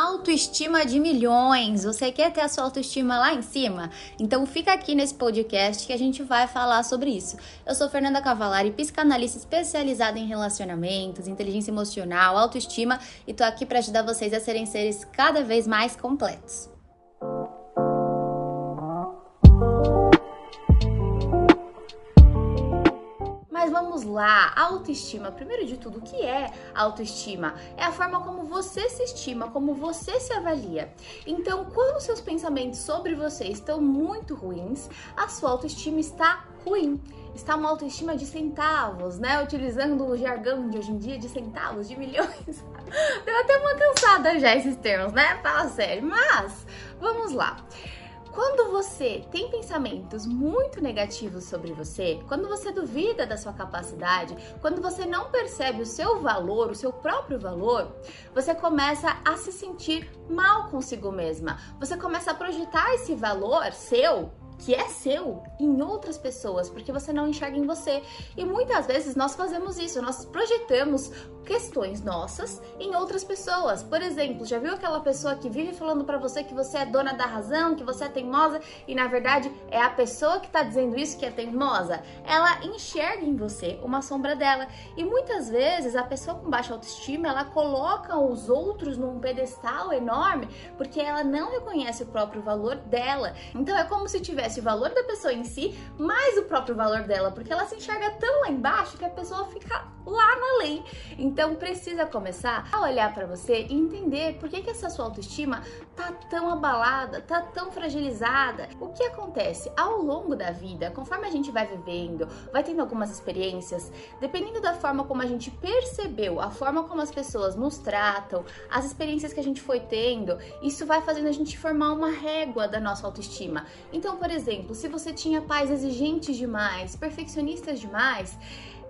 autoestima de milhões. Você quer ter a sua autoestima lá em cima? Então fica aqui nesse podcast que a gente vai falar sobre isso. Eu sou Fernanda Cavalari, psicanalista especializada em relacionamentos, inteligência emocional, autoestima e tô aqui para ajudar vocês a serem seres cada vez mais completos. Lá, autoestima. Primeiro de tudo, o que é autoestima? É a forma como você se estima, como você se avalia. Então, quando seus pensamentos sobre você estão muito ruins, a sua autoestima está ruim. Está uma autoestima de centavos, né? Utilizando o jargão de hoje em dia de centavos, de milhões. Deu até uma cansada já esses termos, né? Fala sério. Mas, vamos lá. Quando você tem pensamentos muito negativos sobre você, quando você duvida da sua capacidade, quando você não percebe o seu valor, o seu próprio valor, você começa a se sentir mal consigo mesma. Você começa a projetar esse valor seu que é seu em outras pessoas, porque você não enxerga em você. E muitas vezes nós fazemos isso, nós projetamos questões nossas em outras pessoas. Por exemplo, já viu aquela pessoa que vive falando para você que você é dona da razão, que você é teimosa e na verdade é a pessoa que tá dizendo isso que é teimosa? Ela enxerga em você uma sombra dela. E muitas vezes a pessoa com baixa autoestima, ela coloca os outros num pedestal enorme porque ela não reconhece o próprio valor dela. Então é como se tivesse o valor da pessoa em si, mais o próprio valor dela, porque ela se enxerga tão lá embaixo que a pessoa fica lá na lei. Então precisa começar a olhar para você e entender por que, que essa sua autoestima tá tão abalada, tá tão fragilizada. O que acontece ao longo da vida, conforme a gente vai vivendo, vai tendo algumas experiências, dependendo da forma como a gente percebeu, a forma como as pessoas nos tratam, as experiências que a gente foi tendo, isso vai fazendo a gente formar uma régua da nossa autoestima. Então, por exemplo, se você tinha pais exigentes demais, perfeccionistas demais,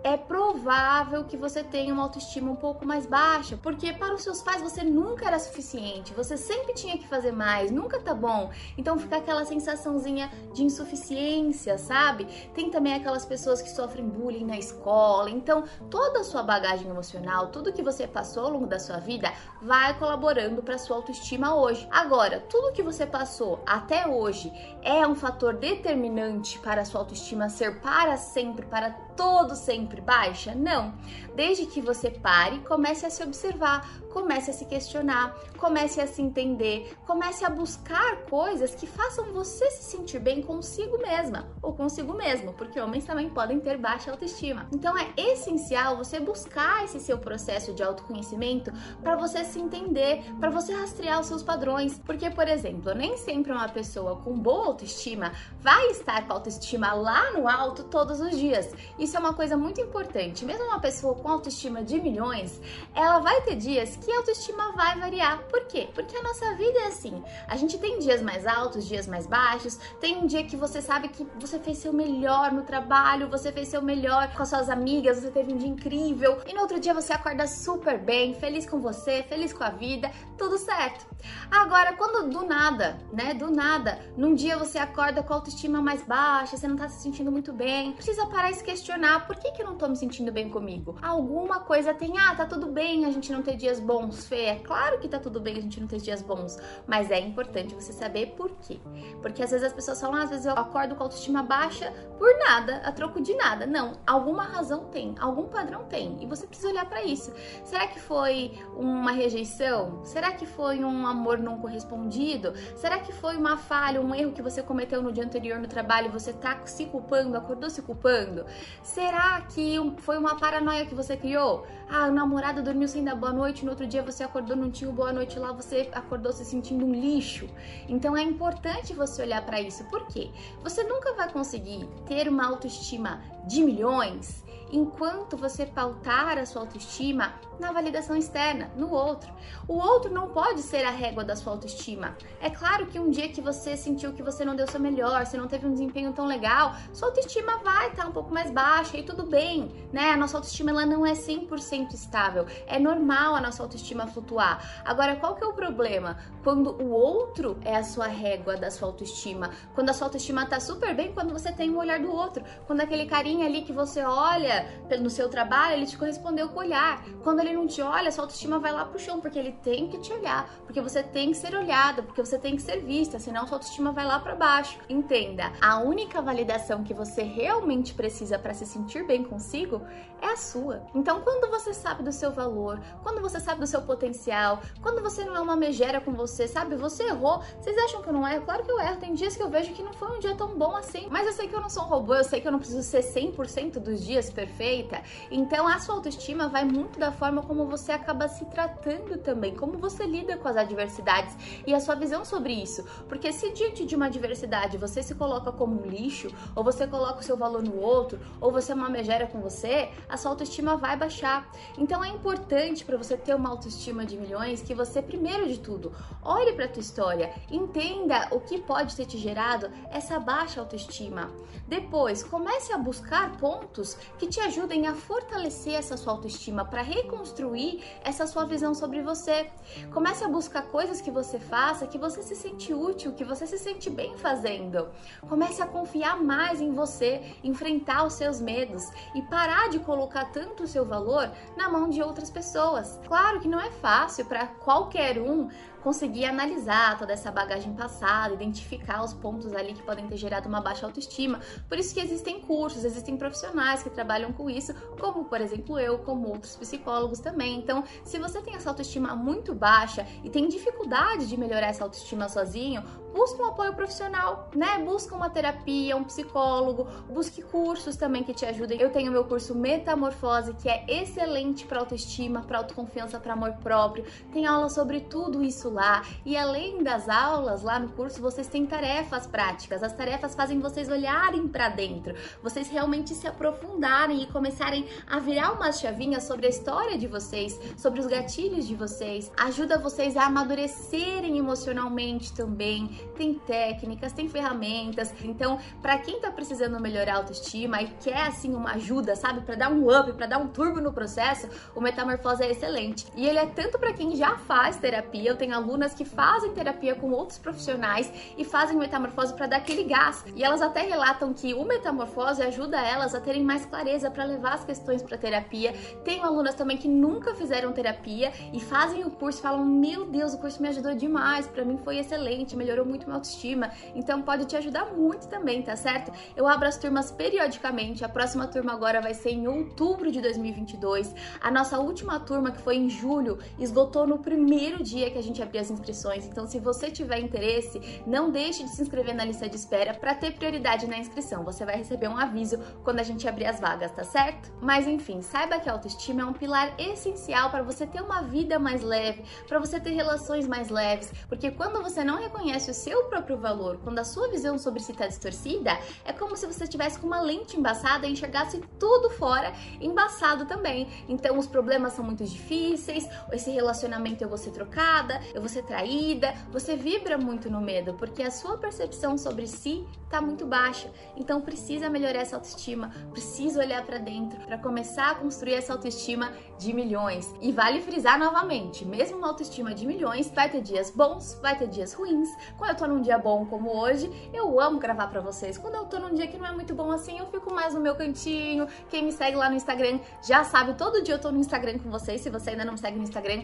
é provável que você tenha uma autoestima um pouco mais baixa, porque para os seus pais você nunca era suficiente, você sempre tinha que fazer mais, nunca tá bom. Então fica aquela sensaçãozinha de insuficiência, sabe? Tem também aquelas pessoas que sofrem bullying na escola. Então, toda a sua bagagem emocional, tudo que você passou ao longo da sua vida vai colaborando para sua autoestima hoje. Agora, tudo que você passou até hoje é um fator determinante para a sua autoestima ser para sempre, para todo sempre baixa? Não. Desde que você pare, comece a se observar, comece a se questionar, comece a se entender, comece a buscar coisas que façam você se sentir bem consigo mesma ou consigo mesmo, porque homens também podem ter baixa autoestima. Então é essencial você buscar esse seu processo de autoconhecimento para você se entender, para você rastrear os seus padrões, porque por exemplo, nem sempre uma pessoa com boa autoestima vai estar com a autoestima lá no alto todos os dias. Isso é uma coisa muito importante. Mesmo uma pessoa com autoestima de milhões, ela vai ter dias que a autoestima vai variar. Por quê? Porque a nossa vida é assim. A gente tem dias mais altos, dias mais baixos. Tem um dia que você sabe que você fez seu melhor no trabalho, você fez seu melhor com as suas amigas, você teve um dia incrível. E no outro dia você acorda super bem, feliz com você, feliz com a vida, tudo certo. Agora, quando do nada, né, do nada, num dia você acorda com a autoestima mais baixa, você não tá se sentindo muito bem, precisa parar e questionar por que que eu não tô me sentindo bem comigo? Alguma coisa tem, ah, tá tudo bem a gente não ter dias bons, Fê. É claro que tá tudo bem a gente não ter dias bons, mas é importante você saber por quê. Porque às vezes as pessoas falam, ah, às vezes eu acordo com a autoestima baixa por nada, a troco de nada. Não, alguma razão tem, algum padrão tem, e você precisa olhar para isso. Será que foi uma rejeição? Será que foi um amor não correspondido? Será que foi uma falha, um erro que você cometeu no dia anterior no trabalho e você tá se culpando, acordou se culpando? Será que foi uma paranoia que você criou? Ah, o namorado dormiu sem dar boa noite, no outro dia você acordou, não tinha boa noite lá, você acordou se sentindo um lixo. Então é importante você olhar para isso. Por quê? Você nunca vai conseguir ter uma autoestima de milhões enquanto você pautar a sua autoestima na validação externa, no outro. O outro não pode ser a régua da sua autoestima. É claro que um dia que você sentiu que você não deu seu melhor, você não teve um desempenho tão legal, sua autoestima vai estar um pouco mais baixa e tudo bem, né? A nossa autoestima ela não é 100% estável. É normal a nossa autoestima flutuar. Agora, qual que é o problema? Quando o outro é a sua régua da sua autoestima, quando a sua autoestima tá super bem, quando você tem o olhar do outro, quando aquele carinha ali que você olha no seu trabalho, ele te correspondeu com o olhar. Quando ele não te olha, sua autoestima vai lá pro chão, porque ele tem que te olhar, porque você tem que ser olhada, porque você tem que ser vista, senão sua autoestima vai lá para baixo. Entenda, a única validação que você realmente precisa para se sentir bem consigo é a sua. Então, quando você sabe do seu valor, quando você sabe do seu potencial, quando você não é uma megera com você, sabe? Você errou. Vocês acham que eu não erro? Claro que eu erro. Tem dias que eu vejo que não foi um dia tão bom assim. Mas eu sei que eu não sou um robô, eu sei que eu não preciso ser 100% dos dias perfeita. Então, a sua autoestima vai muito da forma como você acaba se tratando também, como você lida com as adversidades e a sua visão sobre isso. Porque se diante de uma adversidade você se coloca como um lixo, ou você coloca o seu valor no outro, ou você é uma megera com você, a sua autoestima vai baixar. Então é importante para você ter uma autoestima de milhões que você, primeiro de tudo, olhe para tua história, entenda o que pode ter te gerado essa baixa autoestima. Depois, comece a buscar pontos que te ajudem a fortalecer essa sua autoestima para reconstruir essa sua visão sobre você. Comece a buscar coisas que você faça que você se sente útil, que você se sente bem fazendo. Comece a confiar mais em você, enfrentar os seus medos e parar de colocar tanto o seu valor na mão de outras pessoas. Claro que não é fácil para qualquer um conseguir analisar toda essa bagagem passada, identificar os pontos ali que podem ter gerado uma baixa autoestima. Por isso que existem cursos, existem profissionais que trabalham com isso, como por exemplo eu, como outros psicólogos também. Então, se você tem essa autoestima muito baixa e tem dificuldade de melhorar essa autoestima sozinho, busque um apoio profissional, né? Busque uma terapia, um psicólogo, busque cursos também que te ajudem. Eu tenho meu curso Metamorfose, que é excelente para autoestima, para autoconfiança, para amor próprio. Tem aula sobre tudo isso lá. E além das aulas lá no curso, vocês têm tarefas práticas. As tarefas fazem vocês olharem para dentro, vocês realmente se aprofundarem e começarem a virar uma chavinha sobre a história de vocês, sobre os gatilhos de vocês. Ajuda vocês a amadurecerem emocionalmente também tem técnicas, tem ferramentas. Então, para quem tá precisando melhorar a autoestima e quer assim uma ajuda, sabe, para dar um up, para dar um turbo no processo, o Metamorfose é excelente. E ele é tanto para quem já faz terapia, eu tenho alunas que fazem terapia com outros profissionais e fazem Metamorfose para dar aquele gás. E elas até relatam que o Metamorfose ajuda elas a terem mais clareza para levar as questões para terapia. Tenho alunas também que nunca fizeram terapia e fazem o curso e falam: "Meu Deus, o curso me ajudou demais, para mim foi excelente, melhorou muito minha autoestima. Então pode te ajudar muito também, tá certo? Eu abro as turmas periodicamente. A próxima turma agora vai ser em outubro de 2022. A nossa última turma, que foi em julho, esgotou no primeiro dia que a gente abriu as inscrições. Então, se você tiver interesse, não deixe de se inscrever na lista de espera para ter prioridade na inscrição. Você vai receber um aviso quando a gente abrir as vagas, tá certo? Mas enfim, saiba que a autoestima é um pilar essencial para você ter uma vida mais leve, para você ter relações mais leves, porque quando você não reconhece o seu próprio valor, quando a sua visão sobre si está distorcida, é como se você estivesse com uma lente embaçada e enxergasse tudo fora embaçado também. Então os problemas são muito difíceis, esse relacionamento eu vou ser trocada, eu vou ser traída, você vibra muito no medo, porque a sua percepção sobre si está muito baixa. Então precisa melhorar essa autoestima, precisa olhar para dentro para começar a construir essa autoestima de milhões. E vale frisar novamente, mesmo uma autoestima de milhões, vai ter dias bons, vai ter dias ruins. Quando eu tô num dia bom como hoje, eu amo gravar para vocês. Quando eu tô num dia que não é muito bom assim, eu fico mais no meu cantinho. Quem me segue lá no Instagram já sabe, todo dia eu tô no Instagram com vocês. Se você ainda não me segue no Instagram,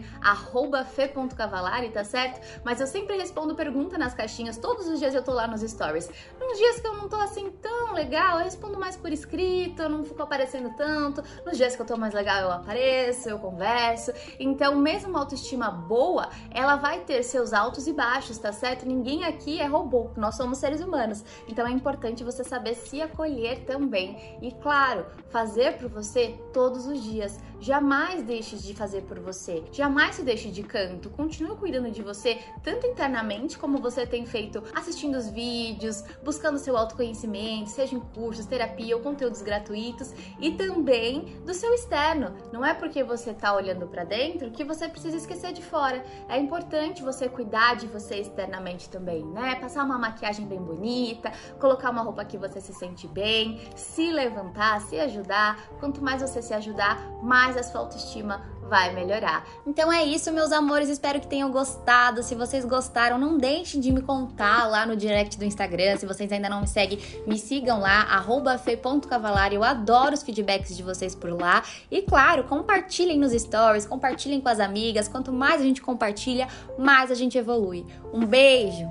fe.cavalari, tá certo? Mas eu sempre respondo pergunta nas caixinhas, todos os dias eu tô lá nos stories. Nos dias que eu não tô assim tão legal, eu respondo mais por escrito, eu não fico aparecendo tanto. Nos dias que eu tô mais legal, eu apareço, eu converso. Então, mesmo uma autoestima boa, ela vai ter seus altos e baixos, tá certo? Ninguém aqui é robô, nós somos seres humanos. Então é importante você saber se acolher também. E claro, fazer por você todos os dias. Jamais deixe de fazer por você. Jamais se deixe de canto. Continue cuidando de você, tanto internamente como você tem feito assistindo os vídeos, buscando seu autoconhecimento, seja em cursos, terapia ou conteúdos gratuitos, e também do seu externo. Não é porque você tá olhando para dentro que você precisa esquecer de fora. É importante você cuidar de você externamente também, né? Passar uma maquiagem bem bonita, colocar uma roupa que você se sente bem, se levantar, se ajudar. Quanto mais você se ajudar, mais a sua autoestima vai melhorar. Então é isso, meus amores. Espero que tenham gostado. Se vocês gostaram, não deixem de me contar lá no direct do Instagram. Se vocês ainda não me seguem, me sigam lá, fe.cavalar. Eu adoro os feedbacks de vocês por lá. E claro, compartilhem nos stories, compartilhem com as amigas. Quanto mais a gente compartilha, mais a gente evolui. Um beijo!